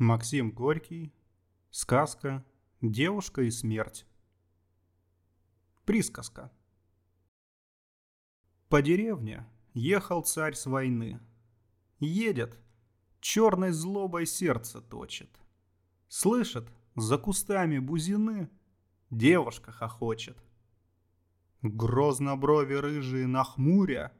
Максим Горький. Сказка «Девушка и смерть». Присказка. По деревне ехал царь с войны. Едет, черной злобой сердце точит. Слышит, за кустами бузины девушка хохочет. Грозно брови рыжие нахмуря,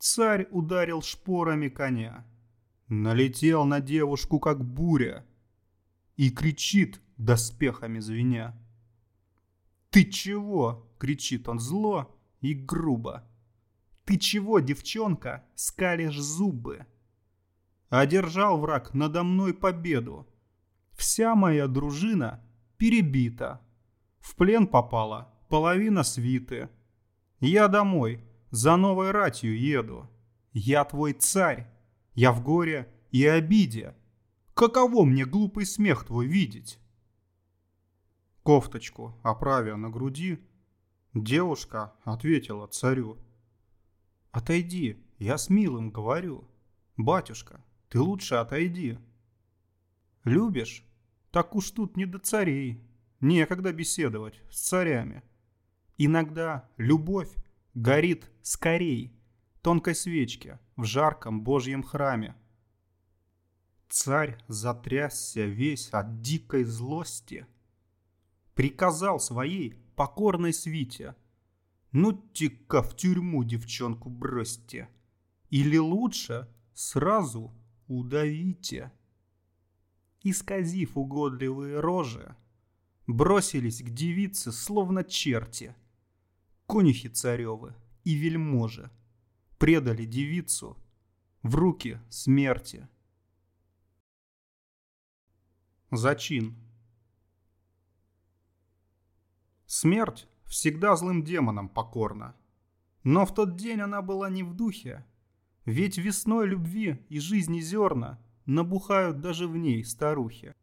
царь ударил шпорами коня — Налетел на девушку, как буря, и кричит, доспехами звеня. «Ты чего?» — кричит он зло и грубо. «Ты чего, девчонка, скалишь зубы?» Одержал враг надо мной победу. Вся моя дружина перебита. В плен попала половина свиты. Я домой, за новой ратью еду. Я твой царь, я в горе и обиде. Каково мне глупый смех твой видеть? Кофточку, оправя на груди, девушка ответила царю. Отойди, я с милым говорю. Батюшка, ты лучше отойди. Любишь? Так уж тут не до царей. Некогда беседовать с царями. Иногда любовь горит скорей тонкой свечке в жарком божьем храме. Царь затрясся весь от дикой злости. Приказал своей покорной свите. Ну-ка в тюрьму девчонку бросьте. Или лучше сразу удавите. Исказив угодливые рожи, бросились к девице словно черти. Конюхи царевы и вельможи — предали девицу в руки смерти. Зачин. Смерть всегда злым демонам покорна. Но в тот день она была не в духе. Ведь весной любви и жизни зерна набухают даже в ней старухи.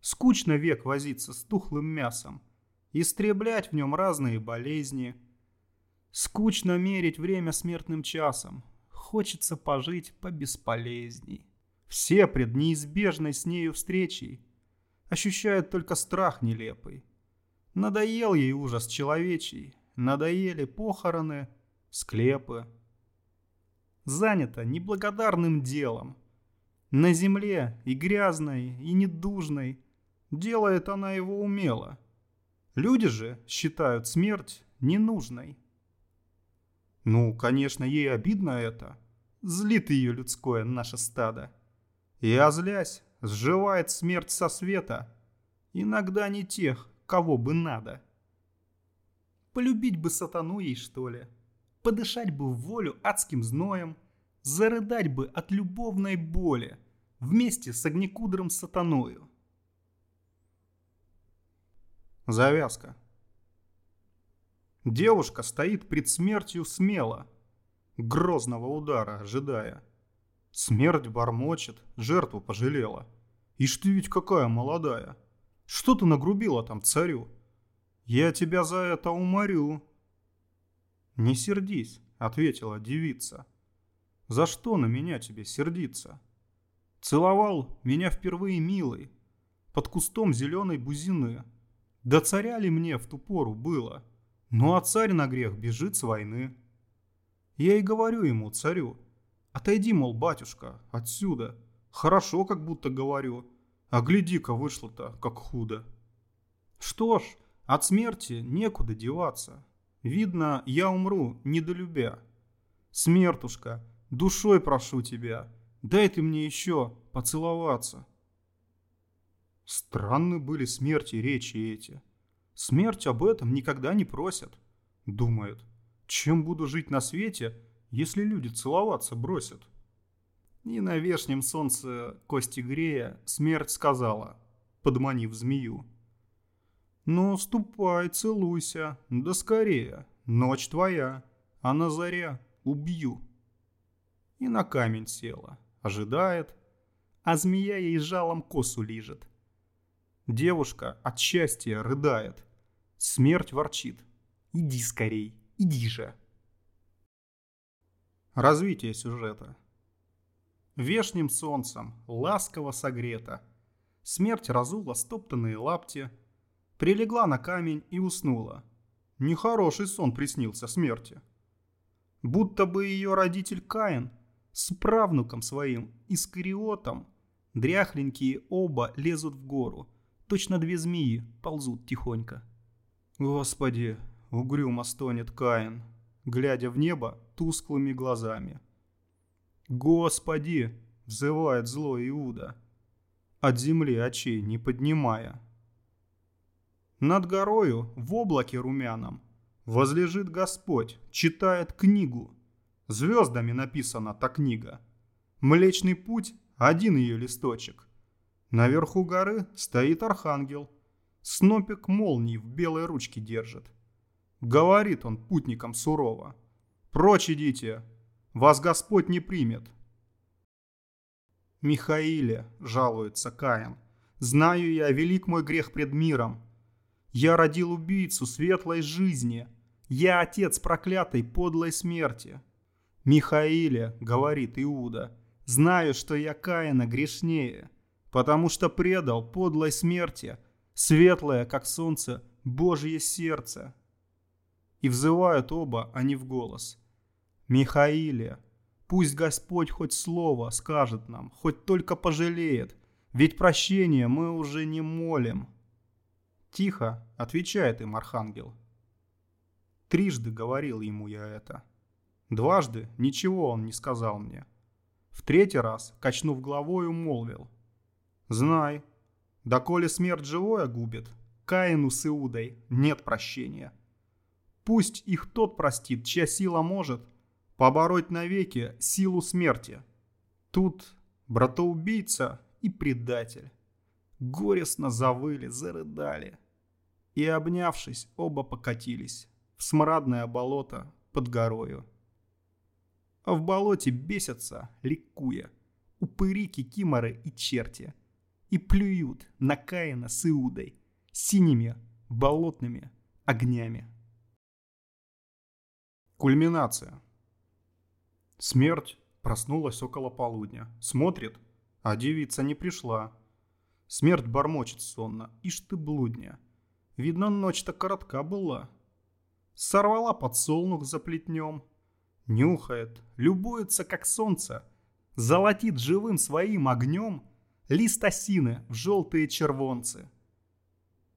Скучно век возиться с тухлым мясом, истреблять в нем разные болезни – Скучно мерить время смертным часом. Хочется пожить побесполезней. Все пред неизбежной с нею встречей ощущают только страх нелепый. Надоел ей ужас человечий, надоели похороны, склепы. Занята неблагодарным делом. На земле и грязной, и недужной делает она его умело. Люди же считают смерть ненужной. Ну, конечно, ей обидно это. Злит ее людское наше стадо. И, озлясь, сживает смерть со света. Иногда не тех, кого бы надо. Полюбить бы сатану ей, что ли. Подышать бы в волю адским зноем. Зарыдать бы от любовной боли вместе с огнекудрым сатаною. Завязка. Девушка стоит пред смертью смело, грозного удара ожидая. Смерть бормочет, жертву пожалела. Ишь ты ведь какая молодая. Что ты нагрубила там царю? Я тебя за это уморю. Не сердись, ответила девица. За что на меня тебе сердиться? Целовал меня впервые милый, под кустом зеленой бузины. Да царя ли мне в ту пору было? Ну а царь на грех бежит с войны. Я и говорю ему, царю, отойди, мол, батюшка, отсюда. Хорошо, как будто говорю. А гляди-ка, вышло-то, как худо. Что ж, от смерти некуда деваться. Видно, я умру, недолюбя. Смертушка, душой прошу тебя, дай ты мне еще поцеловаться. Странны были смерти речи эти. Смерть об этом никогда не просят. Думает, чем буду жить на свете, если люди целоваться бросят? И на вешнем солнце кости грея смерть сказала, подманив змею. «Ну, ступай, целуйся, да скорее, ночь твоя, а на заре убью». И на камень села, ожидает, а змея ей жалом косу лижет. Девушка от счастья рыдает – Смерть ворчит. Иди скорей, иди же. Развитие сюжета. Вешним солнцем, ласково согрето, Смерть разула стоптанные лапти, прилегла на камень и уснула. Нехороший сон приснился смерти. Будто бы ее родитель Каин с правнуком своим, Искариотом, дряхленькие оба лезут в гору, точно две змеи ползут тихонько. Господи, угрюмо стонет Каин, глядя в небо тусклыми глазами. Господи, взывает злой Иуда, от земли очей не поднимая. Над горою в облаке румяном возлежит Господь, читает книгу. Звездами написана та книга. Млечный путь – один ее листочек. Наверху горы стоит архангел. Снопик молний в белой ручке держит. Говорит он путникам сурово. «Прочь идите, вас Господь не примет». «Михаиле», — жалуется Каин, — «знаю я, велик мой грех пред миром. Я родил убийцу светлой жизни. Я отец проклятой подлой смерти». «Михаиле», — говорит Иуда, — «знаю, что я Каина грешнее, потому что предал подлой смерти, светлое, как солнце, Божье сердце». И взывают оба они в голос. «Михаиле, Пусть Господь хоть слово скажет нам, хоть только пожалеет, ведь прощения мы уже не молим. Тихо, отвечает им архангел. Трижды говорил ему я это. Дважды ничего он не сказал мне. В третий раз, качнув головой, умолвил. Знай, доколе смерть живое губит, Каину с Иудой нет прощения. Пусть их тот простит, чья сила может, побороть навеки силу смерти. Тут братоубийца и предатель. Горестно завыли, зарыдали. И, обнявшись, оба покатились в смрадное болото под горою. А в болоте бесятся, ликуя, упыри, кикиморы и черти. И плюют на Каина с Иудой синими болотными огнями. Кульминация. Смерть проснулась около полудня. Смотрит, а девица не пришла. Смерть бормочет сонно. Ишь ты блудня. Видно, ночь-то коротка была. Сорвала подсолнух за плетнем. Нюхает, любуется, как солнце. Золотит живым своим огнем лист осины в желтые червонцы.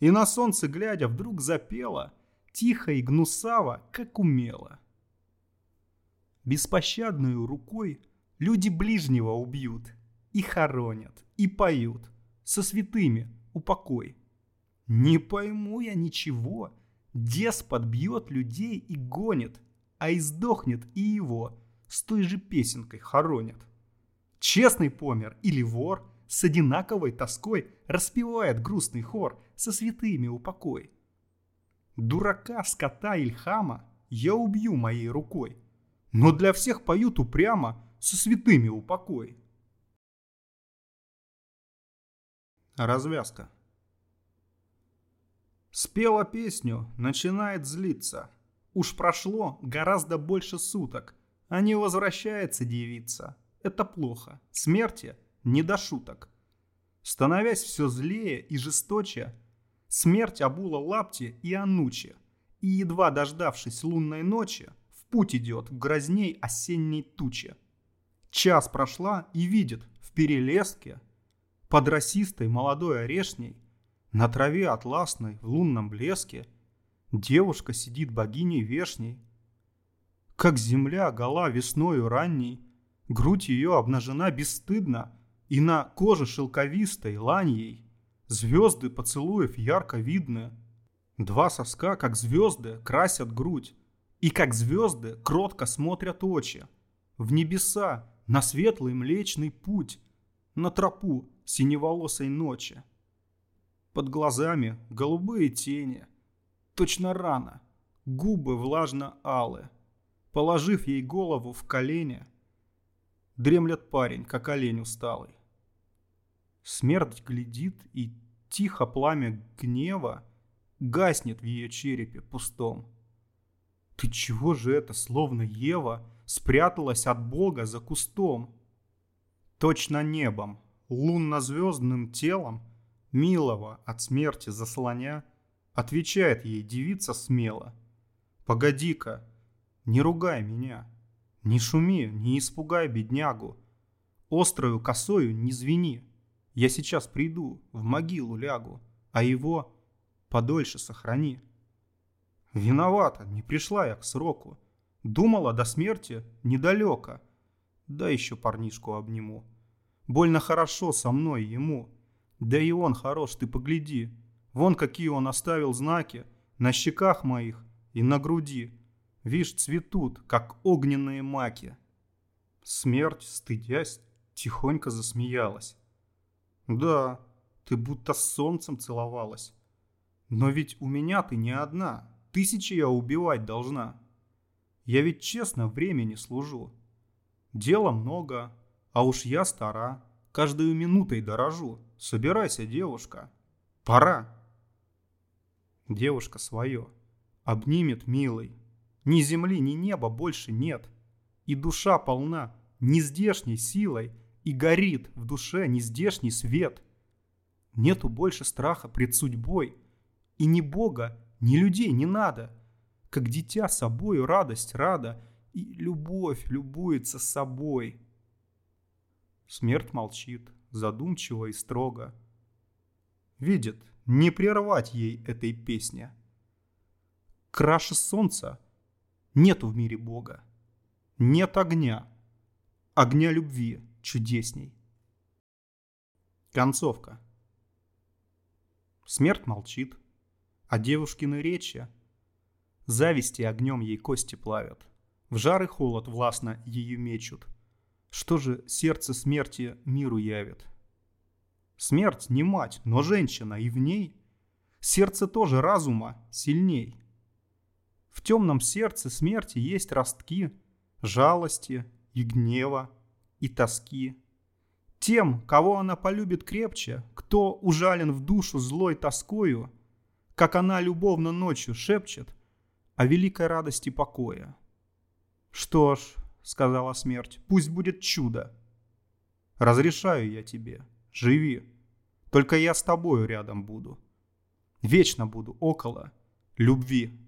И на солнце глядя вдруг запела, тихо и гнусаво, как умела беспощадную рукой люди ближнего убьют, и хоронят, и поют, со святыми упокой. Не пойму я ничего, деспот бьет людей и гонит, а издохнет и его с той же песенкой хоронят. Честный помер или вор с одинаковой тоской распевает грустный хор со святыми упокой. Дурака, скота Ильхама я убью моей рукой – но для всех поют упрямо, со святыми упокой. Развязка. Спела песню, начинает злиться. Уж прошло гораздо больше суток, а не возвращается девица. Это плохо. Смерти не до шуток. Становясь все злее и жесточе, смерть обула лапти и анучи, и, едва дождавшись лунной ночи, путь идет в грозней осенней тучи. Час прошла и видит в перелеске под росистой молодой орешней на траве атласной в лунном блеске девушка сидит богиней вешней. Как земля гола весною ранней, грудь ее обнажена бесстыдно, и на коже шелковистой ланьей звезды поцелуев ярко видны. Два соска, как звезды, красят грудь, и как звезды кротко смотрят очи. В небеса, на светлый млечный путь, на тропу синеволосой ночи. Под глазами голубые тени, точно рано, губы влажно-алы. Положив ей голову в колени, дремлет парень, как олень усталый. Смерть глядит, и тихо пламя гнева гаснет в ее черепе пустом. Ты чего же это, словно Ева, спряталась от Бога за кустом? Точно небом, лунно-звездным телом, милого от смерти заслоня, отвечает ей девица смело. «Погоди-ка, не ругай меня, не шуми, не испугай беднягу, острою косою не звени, я сейчас приду, в могилу лягу, а его подольше сохрани». Виновата, не пришла я к сроку, думала до смерти недалеко, да еще парнишку обниму. Больно хорошо со мной ему. Да и он хорош, ты погляди. Вон какие он оставил знаки на щеках моих и на груди. Вишь, цветут, как огненные маки. Смерть, стыдясь, тихонько засмеялась. Да, ты будто с солнцем целовалась. Но ведь у меня ты не одна. Тысячи я убивать должна. Я ведь честно времени служу. Дела много, а уж я стара, каждую минутой дорожу. Собирайся, девушка. Пора. Девушка свое. Обнимет милый. Ни земли, ни неба больше нет. И душа полна нездешней силой, и горит в душе нездешний свет. Нету больше страха пред судьбой, и ни Бога, ни людей не надо. Как дитя собою радость рада, и любовь любуется собой. Смерть молчит, задумчиво и строго. Видит, не прервать ей этой песни. Краше солнца нету в мире Бога. Нет огня. Огня любви чудесней. Концовка. Смерть молчит, а девушкины речи зависти огнем ей кости плавят. В жар и холод властно ее мечут – что же сердце смерти миру явит? Смерть не мать, но женщина, и в ней сердце тоже разума сильней. В темном сердце смерти есть ростки жалости и гнева и тоски. Тем, кого она полюбит крепче, кто ужален в душу злой тоскою, как она любовно ночью шепчет о великой радости покоя. Что ж, сказала смерть, пусть будет чудо. Разрешаю я тебе, живи. Только я с тобою рядом буду. Вечно буду около любви.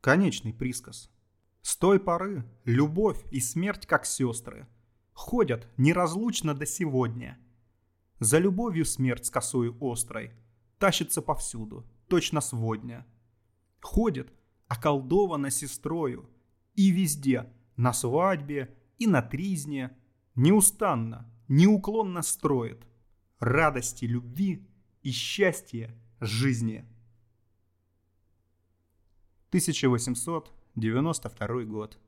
Конечный присказ. С той поры любовь и смерть как сестры. Ходят неразлучно до сегодня. За любовью смерть с косою острой Тащится повсюду, точно сводня. Ходит, околдована сестрою, И везде на свадьбе и на тризне, неустанно, неуклонно строит радости любви и счастья жизни. 1892 год.